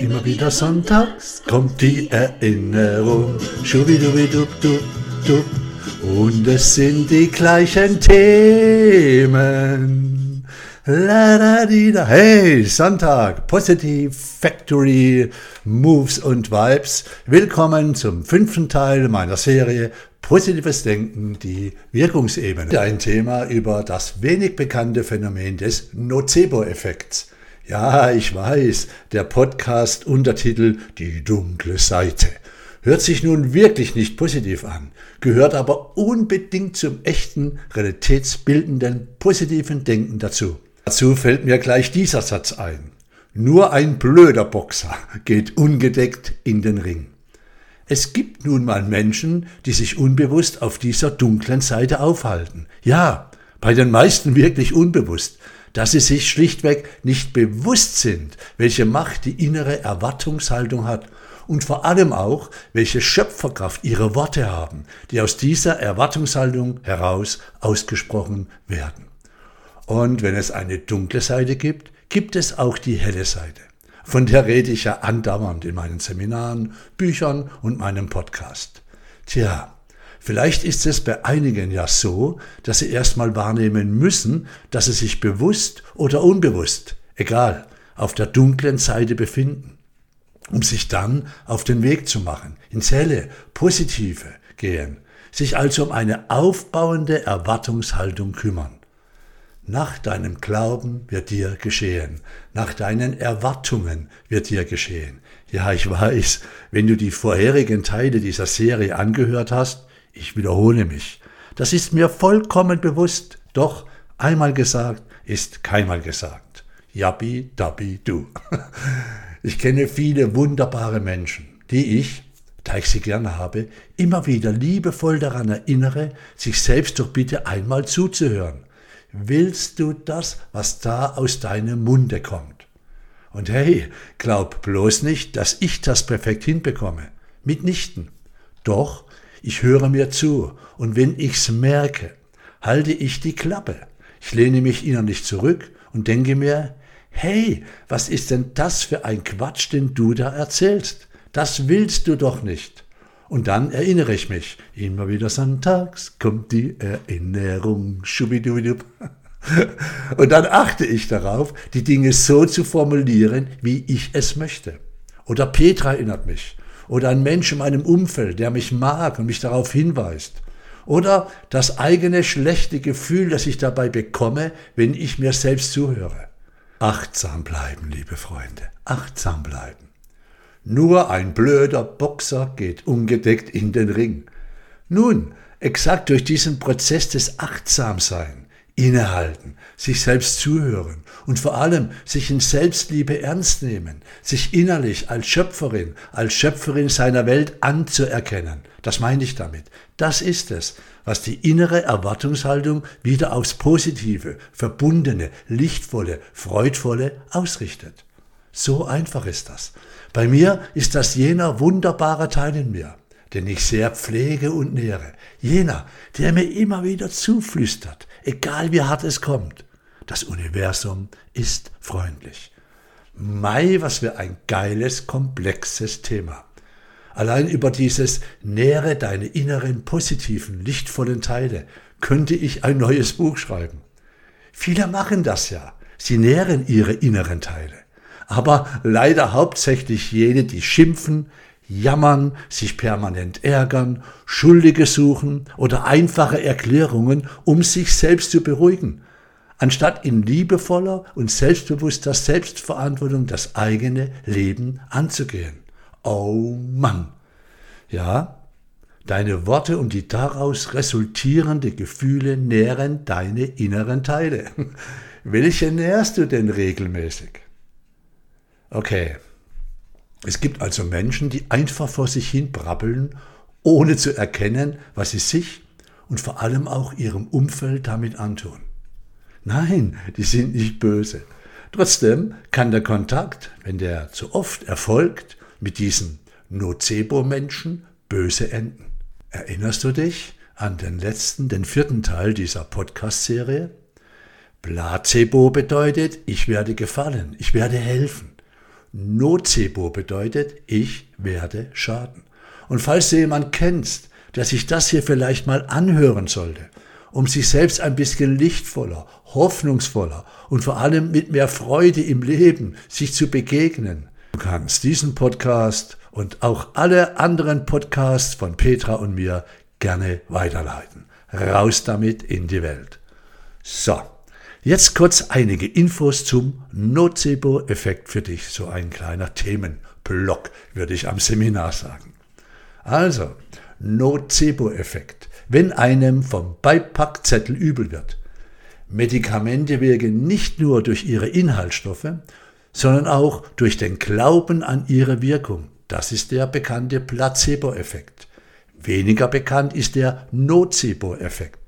Immer wieder sonntags kommt die Erinnerung. Schubidubidup, dup, dup. Und es sind die gleichen Themen. La. Hey, Sonntag, Positive Factory, Moves und Vibes. Willkommen zum fünften Teil meiner Serie Positives Denken, die Wirkungsebene. Ein Thema über das wenig bekannte Phänomen des Nocebo-Effekts. Ja, ich weiß, der Podcast Untertitel Die dunkle Seite. Hört sich nun wirklich nicht positiv an, gehört aber unbedingt zum echten, realitätsbildenden, positiven Denken dazu. Dazu fällt mir gleich dieser Satz ein. Nur ein blöder Boxer geht ungedeckt in den Ring. Es gibt nun mal Menschen, die sich unbewusst auf dieser dunklen Seite aufhalten. Ja, bei den meisten wirklich unbewusst dass sie sich schlichtweg nicht bewusst sind, welche Macht die innere Erwartungshaltung hat und vor allem auch, welche Schöpferkraft ihre Worte haben, die aus dieser Erwartungshaltung heraus ausgesprochen werden. Und wenn es eine dunkle Seite gibt, gibt es auch die helle Seite. Von der rede ich ja andauernd in meinen Seminaren, Büchern und meinem Podcast. Tja, Vielleicht ist es bei einigen ja so, dass sie erstmal wahrnehmen müssen, dass sie sich bewusst oder unbewusst, egal, auf der dunklen Seite befinden, um sich dann auf den Weg zu machen, ins helle, positive gehen, sich also um eine aufbauende Erwartungshaltung kümmern. Nach deinem Glauben wird dir geschehen, nach deinen Erwartungen wird dir geschehen. Ja, ich weiß, wenn du die vorherigen Teile dieser Serie angehört hast, ich wiederhole mich. Das ist mir vollkommen bewusst. Doch einmal gesagt ist keinmal gesagt. Yabi, dabi, du. Ich kenne viele wunderbare Menschen, die ich, da ich sie gern habe, immer wieder liebevoll daran erinnere, sich selbst doch bitte einmal zuzuhören. Willst du das, was da aus deinem Munde kommt? Und hey, glaub bloß nicht, dass ich das perfekt hinbekomme. Mitnichten. Doch ich höre mir zu und wenn ich's merke, halte ich die Klappe. Ich lehne mich innerlich zurück und denke mir, hey, was ist denn das für ein Quatsch, den du da erzählst? Das willst du doch nicht. Und dann erinnere ich mich. Immer wieder sonntags kommt die Erinnerung. Schubidubidub. Und dann achte ich darauf, die Dinge so zu formulieren, wie ich es möchte. Oder Petra erinnert mich oder ein Mensch in meinem Umfeld, der mich mag und mich darauf hinweist. Oder das eigene schlechte Gefühl, das ich dabei bekomme, wenn ich mir selbst zuhöre. Achtsam bleiben, liebe Freunde, achtsam bleiben. Nur ein blöder Boxer geht ungedeckt in den Ring. Nun, exakt durch diesen Prozess des Achtsamsein innehalten, sich selbst zuhören und vor allem sich in Selbstliebe ernst nehmen, sich innerlich als Schöpferin, als Schöpferin seiner Welt anzuerkennen. Das meine ich damit. Das ist es, was die innere Erwartungshaltung wieder aufs Positive, Verbundene, Lichtvolle, Freudvolle ausrichtet. So einfach ist das. Bei mir ist das jener wunderbare Teil in mir, den ich sehr pflege und nähere. Jener, der mir immer wieder zuflüstert, egal wie hart es kommt. Das Universum ist freundlich. Mai, was für ein geiles, komplexes Thema. Allein über dieses Nähre deine inneren, positiven, lichtvollen Teile könnte ich ein neues Buch schreiben. Viele machen das ja. Sie nähren ihre inneren Teile. Aber leider hauptsächlich jene, die schimpfen, jammern, sich permanent ärgern, Schuldige suchen oder einfache Erklärungen, um sich selbst zu beruhigen, anstatt in liebevoller und selbstbewusster Selbstverantwortung das eigene Leben anzugehen. Oh Mann! Ja, deine Worte und die daraus resultierende Gefühle nähren deine inneren Teile. Welche nährst du denn regelmäßig? Okay, es gibt also Menschen, die einfach vor sich hin brabbeln, ohne zu erkennen, was sie sich und vor allem auch ihrem Umfeld damit antun. Nein, die sind nicht böse. Trotzdem kann der Kontakt, wenn der zu oft erfolgt, mit diesen Nocebo-Menschen böse enden. Erinnerst du dich an den letzten, den vierten Teil dieser Podcast-Serie? Placebo bedeutet, ich werde gefallen, ich werde helfen. Nocebo bedeutet, ich werde schaden. Und falls du jemanden kennst, der sich das hier vielleicht mal anhören sollte, um sich selbst ein bisschen lichtvoller, hoffnungsvoller und vor allem mit mehr Freude im Leben sich zu begegnen, du kannst diesen Podcast und auch alle anderen Podcasts von Petra und mir gerne weiterleiten. Raus damit in die Welt. So, jetzt kurz einige Infos zum Nocebo-Effekt für dich. So ein kleiner Themenblock, würde ich am Seminar sagen. Also, Nocebo-Effekt. Wenn einem vom Beipackzettel übel wird. Medikamente wirken nicht nur durch ihre Inhaltsstoffe, sondern auch durch den Glauben an ihre Wirkung. Das ist der bekannte Placebo-Effekt. Weniger bekannt ist der Nocebo-Effekt.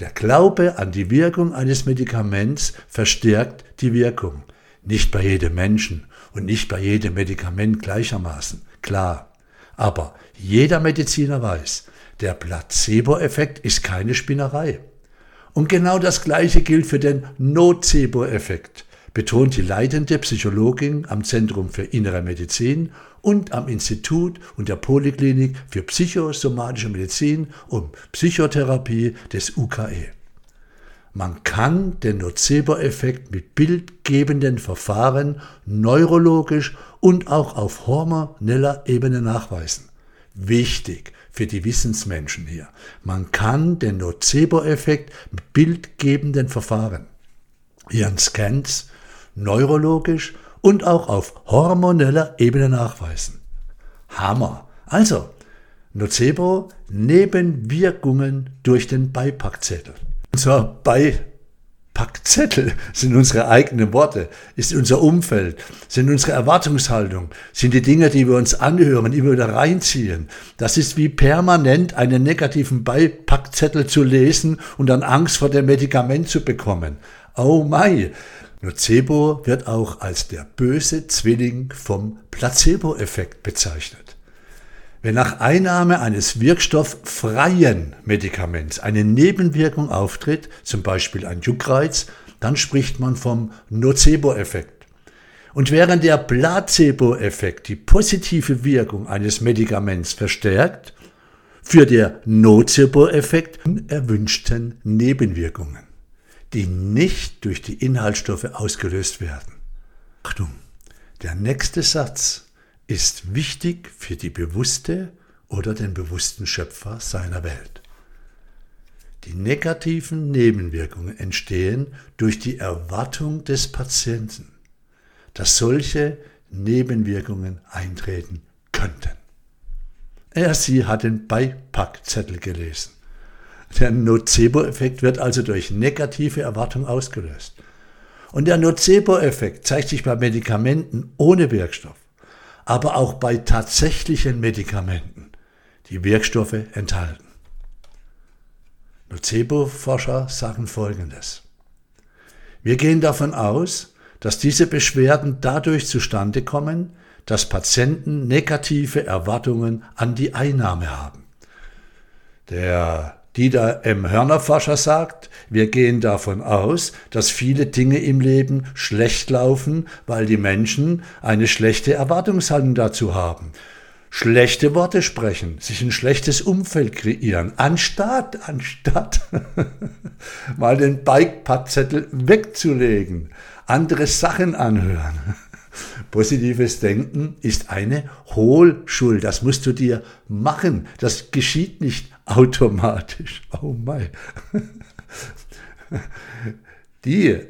Der Glaube an die Wirkung eines Medikaments verstärkt die Wirkung. Nicht bei jedem Menschen und nicht bei jedem Medikament gleichermaßen, klar. Aber jeder Mediziner weiß, der Placebo-Effekt ist keine Spinnerei. Und genau das Gleiche gilt für den Nocebo-Effekt betont die leitende Psychologin am Zentrum für Innere Medizin und am Institut und der Poliklinik für psychosomatische Medizin und Psychotherapie des UKE. Man kann den Nocebo-Effekt mit bildgebenden Verfahren neurologisch und auch auf hormoneller Ebene nachweisen. Wichtig für die Wissensmenschen hier. Man kann den Nocebo-Effekt mit bildgebenden Verfahren, ihren Scans, neurologisch und auch auf hormoneller Ebene nachweisen. Hammer. Also, Nocebo Nebenwirkungen durch den Beipackzettel. Unser Beipackzettel sind unsere eigenen Worte, ist unser Umfeld, sind unsere Erwartungshaltung, sind die Dinge, die wir uns anhören, immer wieder reinziehen. Das ist wie permanent einen negativen Beipackzettel zu lesen und dann Angst vor dem Medikament zu bekommen. Oh mein, Nocebo wird auch als der böse Zwilling vom Placebo-Effekt bezeichnet. Wenn nach Einnahme eines wirkstofffreien Medikaments eine Nebenwirkung auftritt, zum Beispiel ein Juckreiz, dann spricht man vom Nocebo-Effekt. Und während der Placebo-Effekt die positive Wirkung eines Medikaments verstärkt, führt der Nocebo-Effekt unerwünschten Nebenwirkungen die nicht durch die Inhaltsstoffe ausgelöst werden. Achtung, der nächste Satz ist wichtig für die bewusste oder den bewussten Schöpfer seiner Welt. Die negativen Nebenwirkungen entstehen durch die Erwartung des Patienten, dass solche Nebenwirkungen eintreten könnten. Er, sie hat den Beipackzettel gelesen. Der Nocebo-Effekt wird also durch negative Erwartung ausgelöst. Und der Nocebo-Effekt zeigt sich bei Medikamenten ohne Wirkstoff, aber auch bei tatsächlichen Medikamenten, die Wirkstoffe enthalten. Nocebo-Forscher sagen Folgendes. Wir gehen davon aus, dass diese Beschwerden dadurch zustande kommen, dass Patienten negative Erwartungen an die Einnahme haben. Der Dieter M. Hörnerforscher sagt, wir gehen davon aus, dass viele Dinge im Leben schlecht laufen, weil die Menschen eine schlechte Erwartungshaltung dazu haben. Schlechte Worte sprechen, sich ein schlechtes Umfeld kreieren, anstatt, anstatt mal den Bikepadzettel wegzulegen, andere Sachen anhören. Positives Denken ist eine Hohlschuld. Das musst du dir machen. Das geschieht nicht automatisch. Oh mein. Die,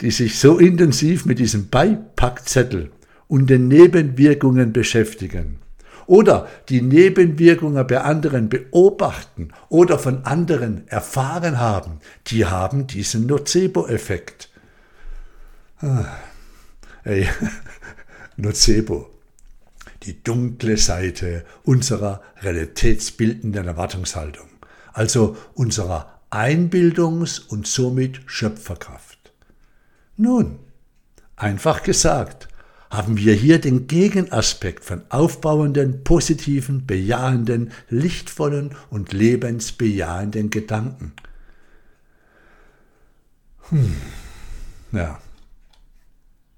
die sich so intensiv mit diesem Beipackzettel und den Nebenwirkungen beschäftigen oder die Nebenwirkungen bei anderen beobachten oder von anderen erfahren haben, die haben diesen Nocebo-Effekt. Ah, ey, Nocebo die dunkle Seite unserer realitätsbildenden Erwartungshaltung, also unserer Einbildungs- und somit Schöpferkraft. Nun, einfach gesagt, haben wir hier den Gegenaspekt von aufbauenden, positiven, bejahenden, lichtvollen und lebensbejahenden Gedanken. Hm. Ja.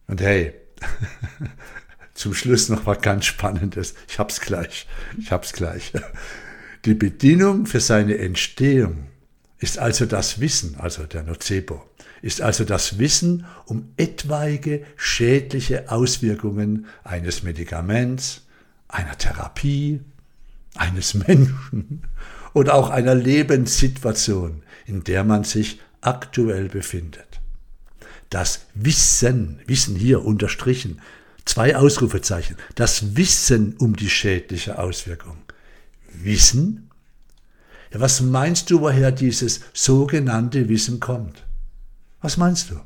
Und hey, zum Schluss noch was ganz Spannendes. Ich hab's gleich. Ich hab's gleich. Die Bedienung für seine Entstehung ist also das Wissen, also der Nocebo, ist also das Wissen um etwaige schädliche Auswirkungen eines Medikaments, einer Therapie, eines Menschen oder auch einer Lebenssituation, in der man sich aktuell befindet. Das Wissen, Wissen hier unterstrichen, zwei Ausrufezeichen, das Wissen um die schädliche Auswirkung. Wissen? Ja, was meinst du, woher dieses sogenannte Wissen kommt? Was meinst du?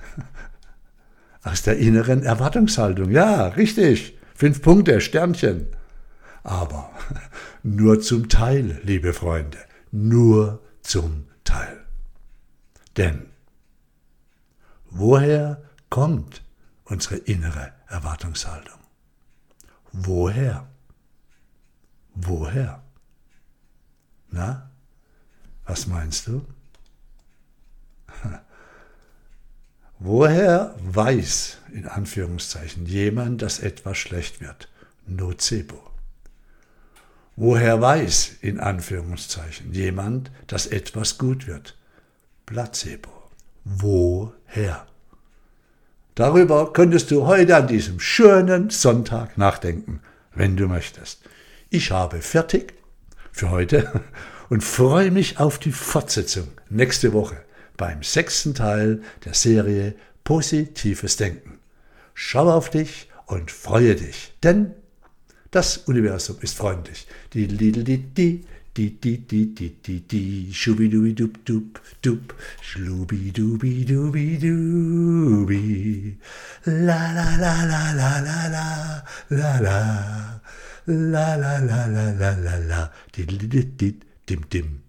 Aus der inneren Erwartungshaltung. Ja, richtig. Fünf Punkte, Sternchen. Aber nur zum Teil, liebe Freunde. Nur zum Teil. Denn woher kommt unsere innere Erwartungshaltung? Woher? Woher? Na, was meinst du? Woher weiß, in Anführungszeichen, jemand, dass etwas schlecht wird? Nocebo. Woher weiß, in Anführungszeichen, jemand, dass etwas gut wird? Placebo. Woher? Darüber könntest du heute an diesem schönen Sonntag nachdenken, wenn du möchtest. Ich habe fertig für heute und freue mich auf die Fortsetzung nächste Woche beim sechsten Teil der Serie Positives Denken. Schau auf dich und freue dich, denn das Universum ist freundlich. Die die die die die die die die die schubidubi dub dub dub schlubi dubi dubi dubi la la la la la. La la. La la la la la la la. La la di di di dim dim